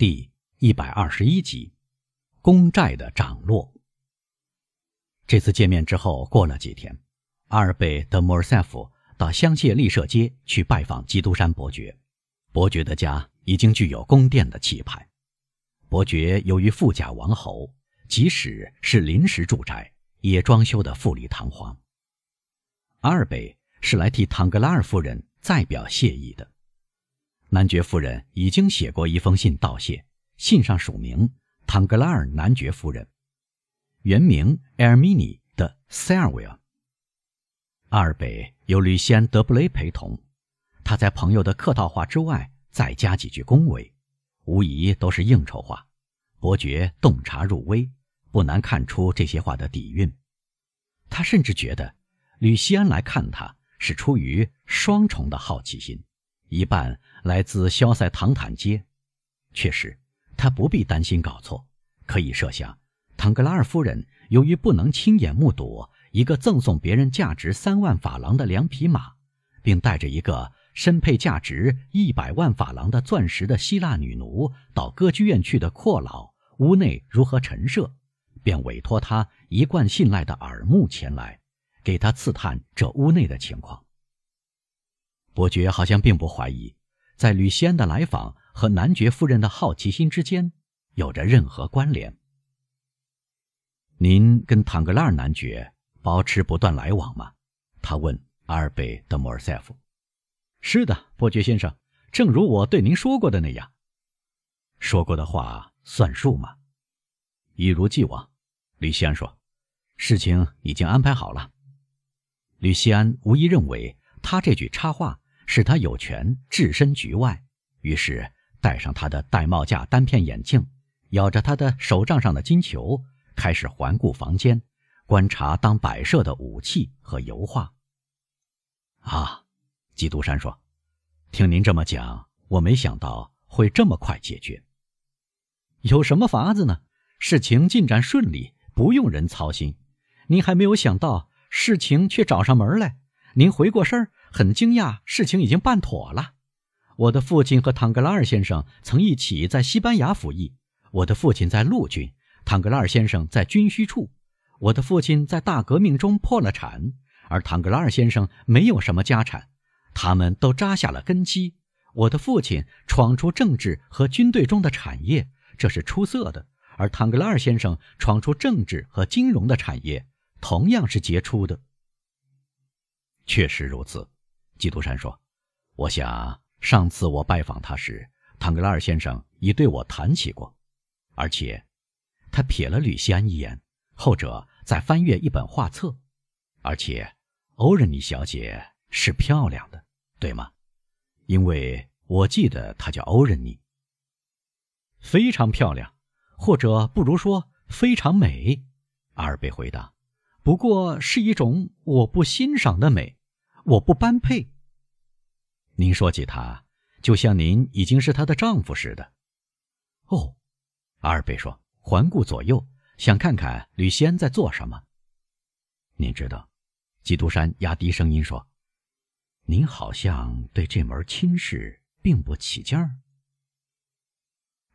第一百二十一集，公债的涨落。这次见面之后，过了几天，阿尔贝·德·莫尔塞夫到香榭丽舍街去拜访基督山伯爵。伯爵的家已经具有宫殿的气派。伯爵由于富甲王侯，即使是临时住宅，也装修的富丽堂皇。阿尔贝是来替唐格拉尔夫人再表谢意的。男爵夫人已经写过一封信道谢，信上署名唐格拉尔男爵夫人，原名埃尔米尼的塞尔维尔。阿尔贝由吕西安·德布雷陪同，他在朋友的客套话之外再加几句恭维，无疑都是应酬话。伯爵洞察入微，不难看出这些话的底蕴。他甚至觉得吕西安来看他是出于双重的好奇心。一半来自肖塞唐坦街，确实，他不必担心搞错。可以设想，唐格拉尔夫人由于不能亲眼目睹一个赠送别人价值三万法郎的两匹马，并带着一个身配价值一百万法郎的钻石的希腊女奴到歌剧院去的阔老屋内如何陈设，便委托他一贯信赖的耳目前来，给他刺探这屋内的情况。伯爵好像并不怀疑，在吕西安的来访和男爵夫人的好奇心之间有着任何关联。您跟唐格拉尔男爵保持不断来往吗？他问阿尔贝·德莫尔塞夫。是的，伯爵先生，正如我对您说过的那样。说过的话算数吗？一如既往，吕西安说。事情已经安排好了。吕西安无疑认为。他这句插话使他有权置身局外，于是戴上他的玳瑁架单片眼镜，咬着他的手杖上的金球，开始环顾房间，观察当摆设的武器和油画。啊，基督山说：“听您这么讲，我没想到会这么快解决。有什么法子呢？事情进展顺利，不用人操心。您还没有想到，事情却找上门来。”您回过身，很惊讶，事情已经办妥了。我的父亲和唐格拉尔先生曾一起在西班牙服役。我的父亲在陆军，唐格拉尔先生在军需处。我的父亲在大革命中破了产，而唐格拉尔先生没有什么家产。他们都扎下了根基。我的父亲闯出政治和军队中的产业，这是出色的；而唐格拉尔先生闯出政治和金融的产业，同样是杰出的。确实如此，基督山说：“我想上次我拜访他时，唐格拉尔先生已对我谈起过，而且，他瞥了吕西安一眼，后者在翻阅一本画册，而且，欧仁妮小姐是漂亮的，对吗？因为我记得她叫欧仁妮。非常漂亮，或者不如说非常美。”阿尔贝回答，“不过是一种我不欣赏的美。”我不般配。您说起她，就像您已经是她的丈夫似的。哦，阿尔贝说，环顾左右，想看看吕西安在做什么。您知道，基督山压低声音说：“您好像对这门亲事并不起劲儿。”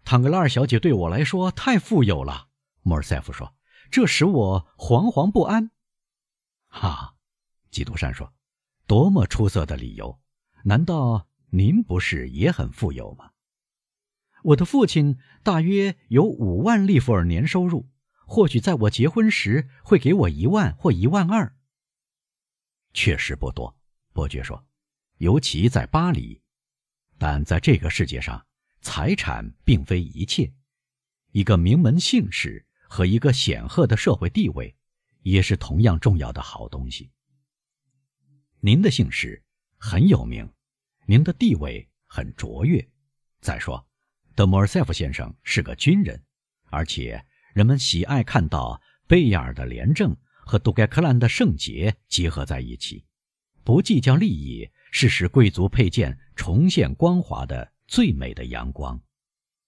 唐格拉尔小姐对我来说太富有了，莫尔塞夫说，这使我惶惶不安。哈，基督山说。多么出色的理由！难道您不是也很富有吗？我的父亲大约有五万利弗尔年收入，或许在我结婚时会给我一万或一万二。确实不多，伯爵说，尤其在巴黎。但在这个世界上，财产并非一切。一个名门姓氏和一个显赫的社会地位，也是同样重要的好东西。您的姓氏很有名，您的地位很卓越。再说，德莫尔塞夫先生是个军人，而且人们喜爱看到贝尔的廉政和杜盖克兰的圣洁结合在一起。不计较利益是使贵族佩剑重现光华的最美的阳光。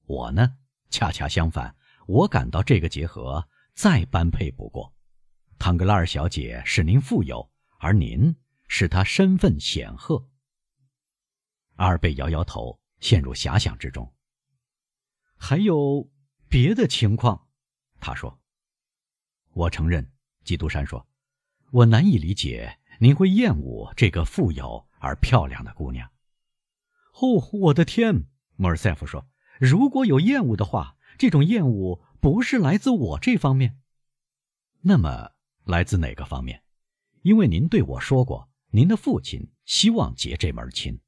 我呢，恰恰相反，我感到这个结合再般配不过。唐格拉尔小姐使您富有，而您。使他身份显赫。阿尔贝摇摇头，陷入遐想之中。还有别的情况，他说。我承认，基督山说，我难以理解您会厌恶这个富有而漂亮的姑娘。哦，我的天，莫尔塞夫说，如果有厌恶的话，这种厌恶不是来自我这方面。那么来自哪个方面？因为您对我说过，您的父亲希望结这门亲。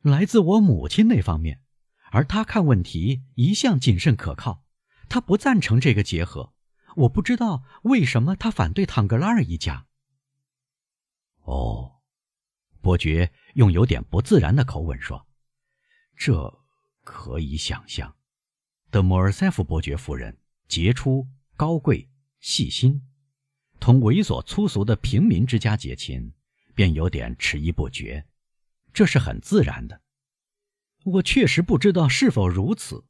来自我母亲那方面，而他看问题一向谨慎可靠，他不赞成这个结合。我不知道为什么他反对唐格拉尔一家。哦，伯爵用有点不自然的口吻说：“这可以想象。”德莫尔塞夫伯爵夫人杰出、高贵、细心，同猥琐粗俗的平民之家结亲，便有点迟疑不决。这是很自然的。我确实不知道是否如此，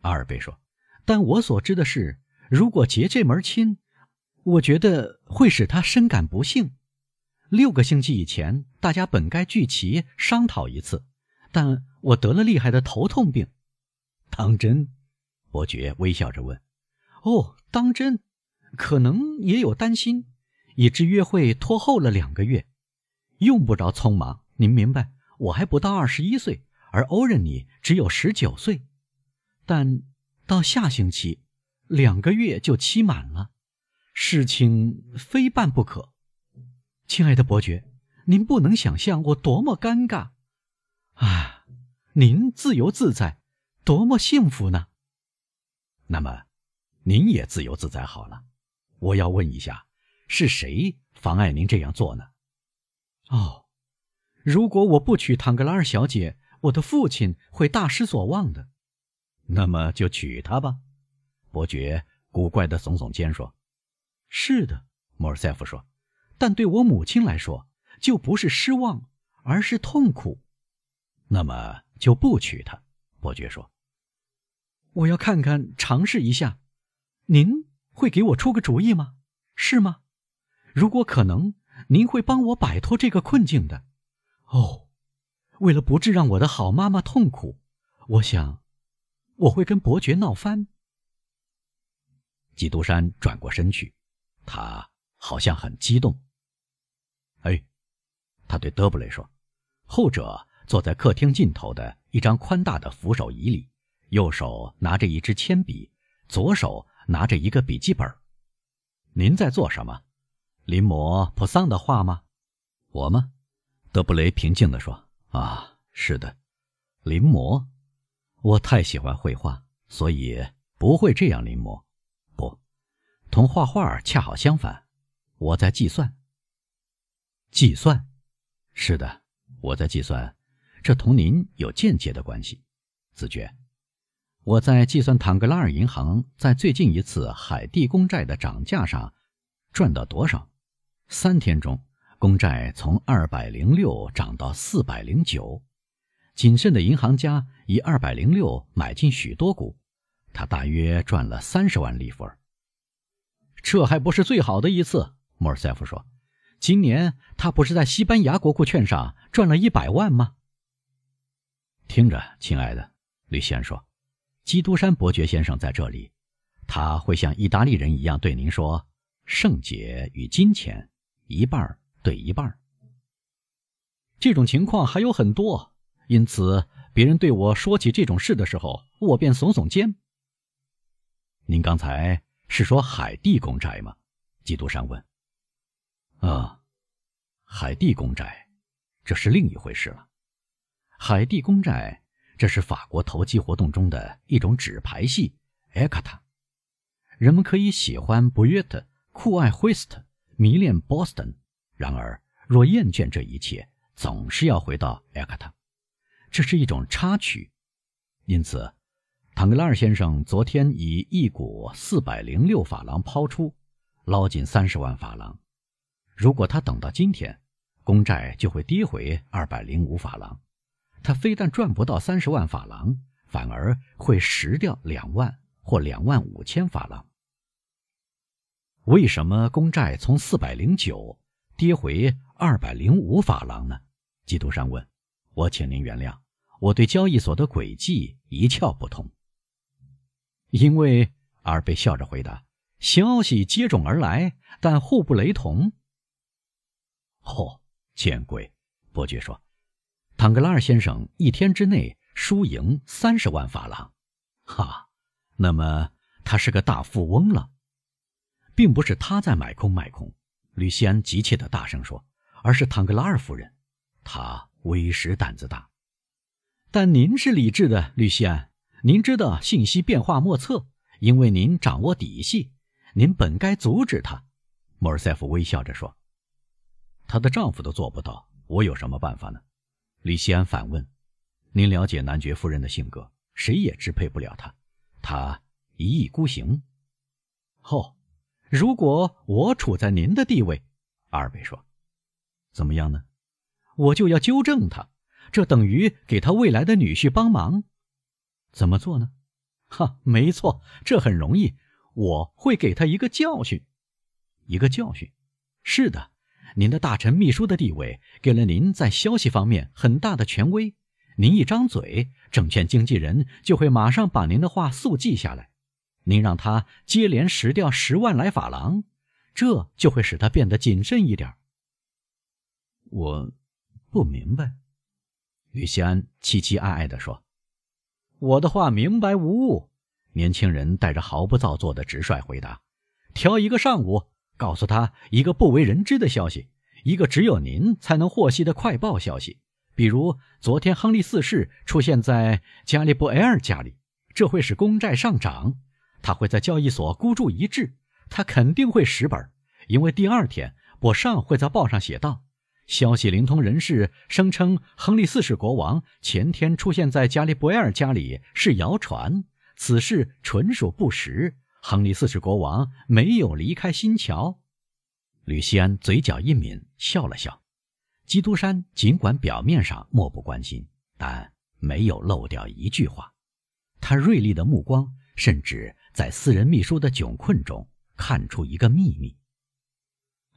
阿尔贝说。但我所知的是。如果结这门亲，我觉得会使他深感不幸。六个星期以前，大家本该聚齐商讨一次，但我得了厉害的头痛病。当真？伯爵微笑着问。哦，当真？可能也有担心，以致约会拖后了两个月。用不着匆忙，您明白？我还不到二十一岁，而欧仁妮只有十九岁。但到下星期。两个月就期满了，事情非办不可。亲爱的伯爵，您不能想象我多么尴尬啊！您自由自在，多么幸福呢？那么，您也自由自在好了。我要问一下，是谁妨碍您这样做呢？哦，如果我不娶唐格拉尔小姐，我的父亲会大失所望的。那么就娶她吧。伯爵古怪的耸耸肩说：“是的。”莫尔塞夫说，“但对我母亲来说，就不是失望，而是痛苦。那么就不娶她。”伯爵说：“我要看看，尝试一下。您会给我出个主意吗？是吗？如果可能，您会帮我摆脱这个困境的。哦，为了不致让我的好妈妈痛苦，我想我会跟伯爵闹翻。”基督山转过身去，他好像很激动。哎，他对德布雷说：“后者坐在客厅尽头的一张宽大的扶手椅里，右手拿着一支铅笔，左手拿着一个笔记本。您在做什么？临摹普桑的画吗？我吗？”德布雷平静地说：“啊，是的，临摹。我太喜欢绘画，所以不会这样临摹。”不同画画恰好相反，我在计算。计算，是的，我在计算。这同您有间接的关系。子爵，我在计算坦格拉尔银行在最近一次海地公债的涨价上赚到多少。三天中，公债从二百零六涨到四百零九。谨慎的银行家以二百零六买进许多股，他大约赚了三十万利弗尔。这还不是最好的一次，莫尔塞夫说：“今年他不是在西班牙国库券上赚了一百万吗？”听着，亲爱的，吕西安说：“基督山伯爵先生在这里，他会像意大利人一样对您说：‘圣洁与金钱，一半对一半。’这种情况还有很多，因此别人对我说起这种事的时候，我便耸耸肩。您刚才。”是说海地公债吗？基督山问。啊，海地公债，这是另一回事了。海地公债，这是法国投机活动中的一种纸牌戏。埃卡塔，人们可以喜欢布约特，酷爱惠斯特，迷恋波士顿。然而，若厌倦这一切，总是要回到埃卡塔。这是一种插曲，因此。唐格拉尔先生昨天以一股四百零六法郎抛出，捞进三十万法郎。如果他等到今天，公债就会跌回二百零五法郎。他非但赚不到三十万法郎，反而会蚀掉两万或两万五千法郎。为什么公债从四百零九跌回二百零五法郎呢？基督山问。我请您原谅，我对交易所的诡计一窍不通。因为阿尔贝笑着回答：“消息接踵而来，但互不雷同。”哦，见鬼！伯爵说：“唐格拉尔先生一天之内输赢三十万法郎，哈，那么他是个大富翁了。”并不是他在买空卖空，吕西安急切的大声说，而是唐格拉尔夫人，她为时胆子大。但您是理智的，吕西安，您知道信息变化莫测，因为您掌握底细，您本该阻止他。莫尔塞夫微笑着说：“她的丈夫都做不到，我有什么办法呢？”李西安反问：“您了解男爵夫人的性格，谁也支配不了她，她一意孤行。”哦。如果我处在您的地位，阿尔贝说：“怎么样呢？我就要纠正他，这等于给他未来的女婿帮忙。怎么做呢？哈，没错，这很容易。我会给他一个教训，一个教训。是的，您的大臣秘书的地位给了您在消息方面很大的权威。您一张嘴，证券经纪人就会马上把您的话速记下来。”您让他接连蚀掉十万来法郎，这就会使他变得谨慎一点。我不明白，于西安凄凄哀哀地说：“我的话明白无误。”年轻人带着毫不造作的直率回答：“挑一个上午，告诉他一个不为人知的消息，一个只有您才能获悉的快报消息，比如昨天亨利四世出现在加利布埃尔家里，这会使公债上涨。”他会在交易所孤注一掷，他肯定会蚀本，因为第二天我尚会在报上写道：消息灵通人士声称，亨利四世国王前天出现在加利布埃尔家里是谣传，此事纯属不实。亨利四世国王没有离开新桥。吕西安嘴角一抿，笑了笑。基督山尽管表面上漠不关心，但没有漏掉一句话。他锐利的目光甚至。在私人秘书的窘困中看出一个秘密。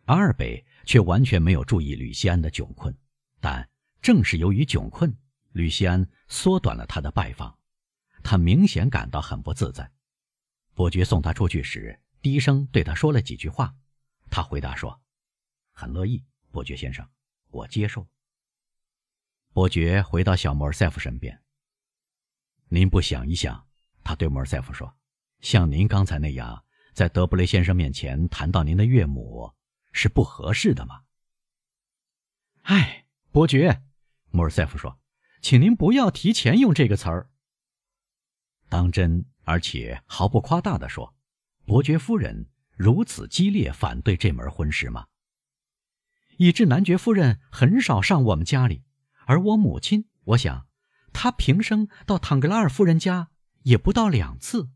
阿尔贝却完全没有注意吕西安的窘困，但正是由于窘困，吕西安缩短了他的拜访。他明显感到很不自在。伯爵送他出去时，低声对他说了几句话。他回答说：“很乐意，伯爵先生，我接受。”伯爵回到小莫尔塞夫身边。您不想一想？他对莫尔塞夫说。像您刚才那样，在德布雷先生面前谈到您的岳母，是不合适的吗？哎，伯爵，莫尔塞夫说：“请您不要提前用这个词儿。”当真，而且毫不夸大的说，伯爵夫人如此激烈反对这门婚事吗？以致男爵夫人很少上我们家里，而我母亲，我想，她平生到唐格拉尔夫人家也不到两次。